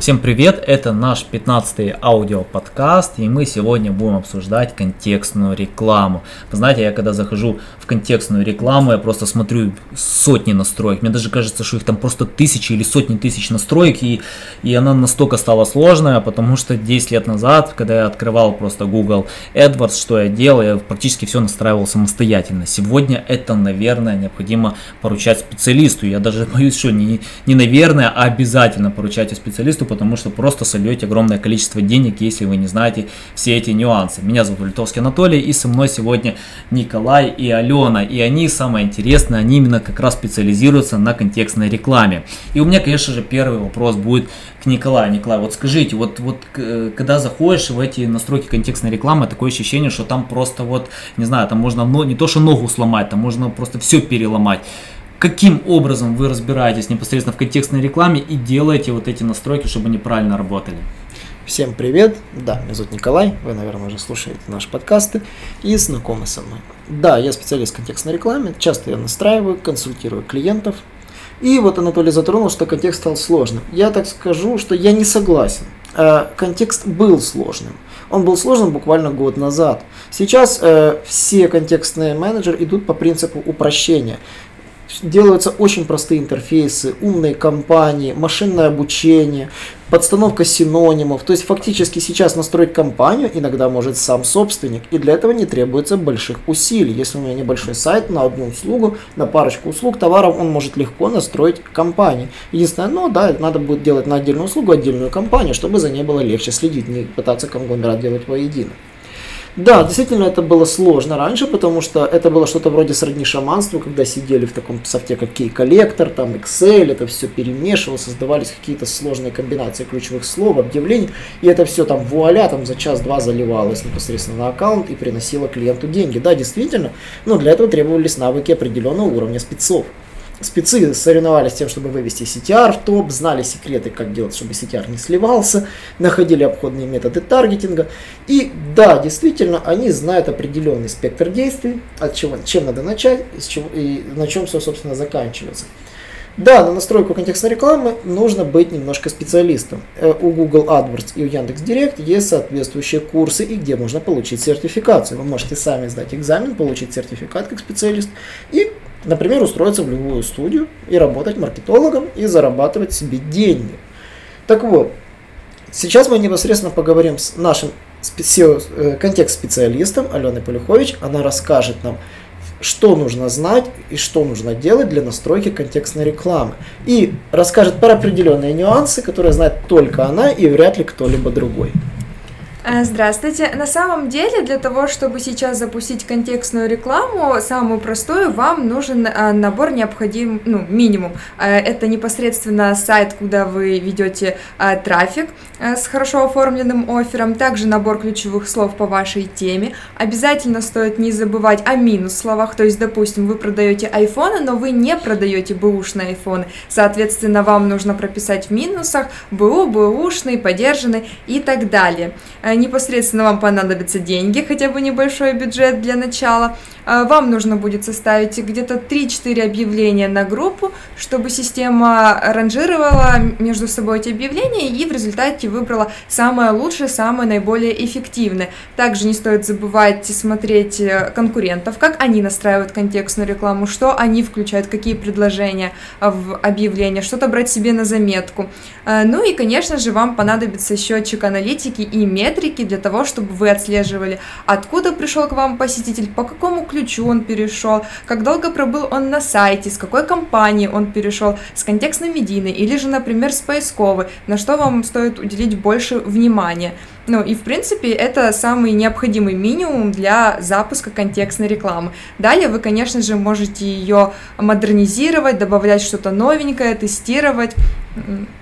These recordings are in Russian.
Всем привет, это наш 15-й аудиоподкаст, и мы сегодня будем обсуждать контекстную рекламу. Вы знаете, я когда захожу в контекстную рекламу, я просто смотрю сотни настроек, мне даже кажется, что их там просто тысячи или сотни тысяч настроек, и, и она настолько стала сложная, потому что 10 лет назад, когда я открывал просто Google AdWords, что я делал, я практически все настраивал самостоятельно. Сегодня это, наверное, необходимо поручать специалисту, я даже боюсь, что не, не наверное, а обязательно поручать специалисту, потому что просто сольете огромное количество денег, если вы не знаете все эти нюансы. Меня зовут Литовский Анатолий, и со мной сегодня Николай и Алена. И они, самое интересное, они именно как раз специализируются на контекстной рекламе. И у меня, конечно же, первый вопрос будет к Николаю. Николай, вот скажите, вот, вот когда заходишь в эти настройки контекстной рекламы, такое ощущение, что там просто вот, не знаю, там можно ну, не то что ногу сломать, там можно просто все переломать каким образом вы разбираетесь непосредственно в контекстной рекламе и делаете вот эти настройки, чтобы они правильно работали. Всем привет, да, меня зовут Николай, вы, наверное, уже слушаете наши подкасты и знакомы со мной. Да, я специалист в контекстной рекламе, часто я настраиваю, консультирую клиентов. И вот Анатолий затронул, что контекст стал сложным. Я так скажу, что я не согласен. Э, контекст был сложным. Он был сложным буквально год назад. Сейчас э, все контекстные менеджеры идут по принципу упрощения делаются очень простые интерфейсы, умные компании, машинное обучение, подстановка синонимов. То есть фактически сейчас настроить компанию иногда может сам собственник, и для этого не требуется больших усилий. Если у меня небольшой сайт на одну услугу, на парочку услуг, товаров, он может легко настроить компанию. Единственное, ну да, надо будет делать на отдельную услугу отдельную компанию, чтобы за ней было легче следить, не пытаться конгломерат делать воедино. Да, действительно, это было сложно раньше, потому что это было что-то вроде сродни шаманству, когда сидели в таком софте, как Key-коллектор, там Excel, это все перемешивало, создавались какие-то сложные комбинации ключевых слов, объявлений, и это все там вуаля, там за час-два заливалось непосредственно на аккаунт и приносило клиенту деньги. Да, действительно, но для этого требовались навыки определенного уровня спецов спецы соревновались тем, чтобы вывести CTR в топ, знали секреты, как делать, чтобы CTR не сливался, находили обходные методы таргетинга. И да, действительно, они знают определенный спектр действий, от чего, чем надо начать и, чего, и на чем все, собственно, заканчивается. Да, на настройку контекстной рекламы нужно быть немножко специалистом. Э, у Google AdWords и у Яндекс.Директ есть соответствующие курсы, и где можно получить сертификацию. Вы можете сами сдать экзамен, получить сертификат как специалист и Например, устроиться в любую студию и работать маркетологом и зарабатывать себе деньги. Так вот, сейчас мы непосредственно поговорим с нашим э, контекст-специалистом Аленой Полюхович. Она расскажет нам, что нужно знать и что нужно делать для настройки контекстной рекламы. И расскажет про определенные нюансы, которые знает только она и вряд ли кто-либо другой. Э, здравствуйте. На самом деле, для того, чтобы сейчас запустить контекстную рекламу, самую простую, вам нужен э, набор необходим, ну, минимум. Э, это непосредственно сайт, куда вы ведете трафик с хорошо оформленным оффером, также набор ключевых слов по вашей теме. Обязательно стоит не забывать о минус словах, то есть, допустим, вы продаете iPhone, но вы не продаете бэушные iPhone. Соответственно, вам нужно прописать в минусах БУ, бэушный, подержанный и так далее. Э, непосредственно вам понадобятся деньги, хотя бы небольшой бюджет для начала. Э, вам нужно будет составить где-то 3-4 объявления на группу, чтобы система ранжировала между собой эти объявления и в результате выбрала самое лучшее, самое наиболее эффективное. Также не стоит забывать смотреть э, конкурентов, как они настраивают контекстную рекламу, что они включают, какие предложения в объявление, что-то брать себе на заметку. Ну и, конечно же, вам понадобится счетчик аналитики и метрики, метрики для того, чтобы вы отслеживали, откуда пришел к вам посетитель, по какому ключу он перешел, как долго пробыл он на сайте, с какой компании он перешел, с контекстной медийной или же, например, с поисковой, на что вам стоит уделить больше внимания. Ну и в принципе это самый необходимый минимум для запуска контекстной рекламы. Далее вы, конечно же, можете ее модернизировать, добавлять что-то новенькое, тестировать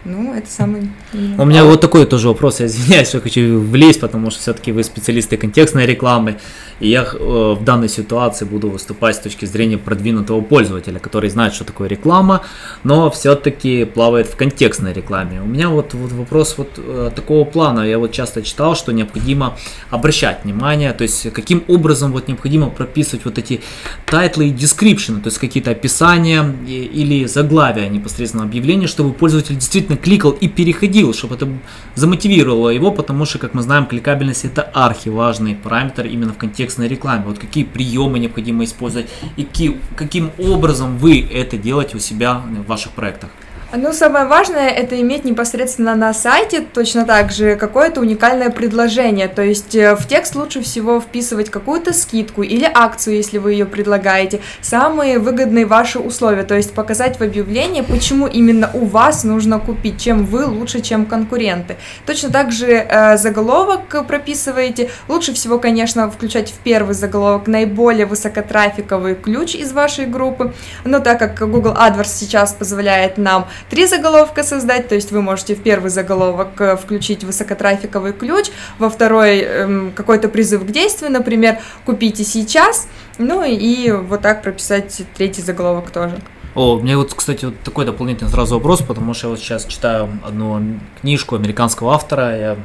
Ну, это самый... У меня вот такой тоже вопрос, я извиняюсь, что хочу влезть, потому что все-таки вы специалисты контекстной рекламы, и я э, в данной ситуации буду выступать с точки зрения продвинутого пользователя, который знает, что такое реклама, но все-таки плавает в контекстной рекламе. У меня вот, вот вопрос вот э, такого плана, я вот часто читал, что необходимо обращать внимание, то есть каким образом вот необходимо прописывать вот эти тайтлы и description, то есть какие-то описания или заглавия непосредственно объявления, чтобы пользователь действительно кликал и переходил, чтобы это замотивировало его, потому что, как мы знаем, кликабельность это архиважный параметр именно в контекстной рекламе. Вот какие приемы необходимо использовать и каким образом вы это делаете у себя в ваших проектах. Ну, самое важное это иметь непосредственно на сайте точно так же какое-то уникальное предложение. То есть э, в текст лучше всего вписывать какую-то скидку или акцию, если вы ее предлагаете, самые выгодные ваши условия. То есть показать в объявлении, почему именно у вас нужно купить, чем вы лучше, чем конкуренты. Точно так же э, заголовок прописываете. Лучше всего, конечно, включать в первый заголовок наиболее высокотрафиковый ключ из вашей группы. Но так как Google AdWords сейчас позволяет нам три заголовка создать, то есть вы можете в первый заголовок э, включить высокотрафиковый ключ, во второй эм, какой-то призыв к действию, например, купите сейчас, ну и вот так прописать третий заголовок тоже. О, у меня вот, кстати, вот такой дополнительный сразу вопрос, потому что я вот сейчас читаю одну книжку американского автора, я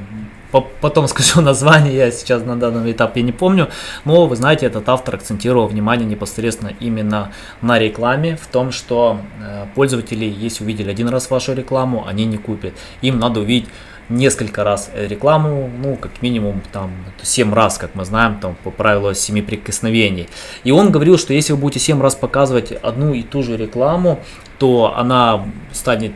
потом скажу название, я сейчас на данном этапе не помню, но вы знаете, этот автор акцентировал внимание непосредственно именно на рекламе, в том, что э, пользователи, если увидели один раз вашу рекламу, они не купят. Им надо увидеть несколько раз рекламу, ну, как минимум, там, 7 раз, как мы знаем, там, по правилу 7 прикосновений. И он говорил, что если вы будете 7 раз показывать одну и ту же рекламу, то она станет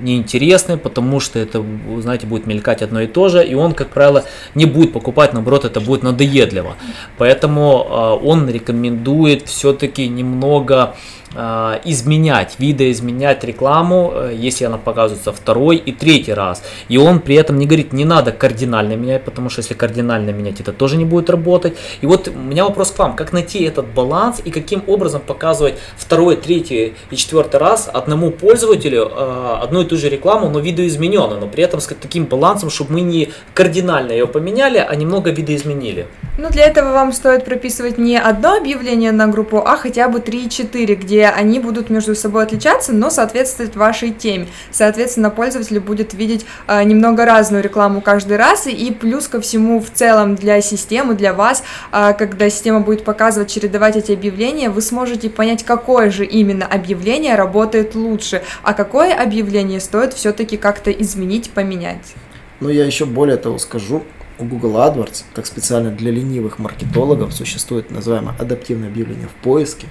неинтересны, потому что это, знаете, будет мелькать одно и то же, и он, как правило, не будет покупать, наоборот, это будет надоедливо. Поэтому э, он рекомендует все-таки немного а, изменять, видоизменять рекламу, э, если она показывается второй и третий раз. И он при этом не говорит, не надо кардинально менять, потому что если кардинально менять, это тоже не будет работать. И вот у меня вопрос к вам, как найти этот баланс и каким образом показывать второй, третий и четвертый раз одному пользователю э, одну и ту же рекламу, но видоизмененную, но при этом с таким балансом, чтобы мы не кардинально ее поменяли, а немного видоизменили. Ну, для этого вам стоит прописывать не одно объявление на группу, а хотя бы 3-4, где они будут между собой отличаться, но соответствовать вашей теме. Соответственно, пользователь будет видеть э, немного разную рекламу каждый раз, и плюс ко всему в целом для системы, для вас, э, когда система будет показывать, чередовать эти объявления, вы сможете понять, какое же именно объявление работает лучше, а какое объявление стоит все-таки как-то изменить, поменять. Ну, я еще более того скажу, у Google AdWords, как специально для ленивых маркетологов, существует называемое адаптивное объявление в поиске,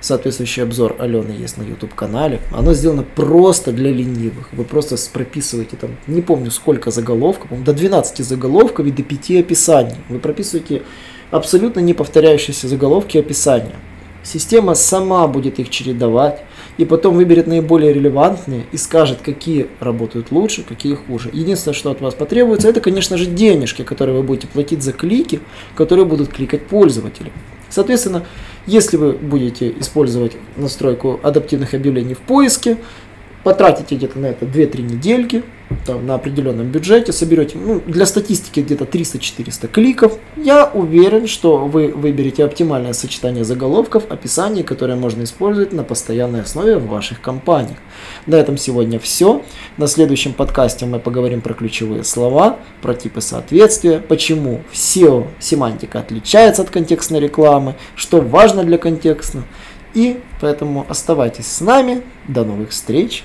Соответствующий обзор Алены есть на YouTube канале. Оно сделано просто для ленивых. Вы просто прописываете там, не помню сколько заголовков, до 12 заголовков и до 5 описаний. Вы прописываете абсолютно не повторяющиеся заголовки и описания. Система сама будет их чередовать и потом выберет наиболее релевантные и скажет, какие работают лучше, какие хуже. Единственное, что от вас потребуется, это, конечно же, денежки, которые вы будете платить за клики, которые будут кликать пользователи. Соответственно, если вы будете использовать настройку адаптивных объявлений в поиске, потратите где-то на это 2-3 недельки, там, на определенном бюджете, соберете, ну, для статистики где-то 300-400 кликов, я уверен, что вы выберете оптимальное сочетание заголовков, описаний, которые можно использовать на постоянной основе в ваших компаниях. На этом сегодня все. На следующем подкасте мы поговорим про ключевые слова, про типы соответствия, почему SEO семантика отличается от контекстной рекламы, что важно для контекста. И поэтому оставайтесь с нами. До новых встреч.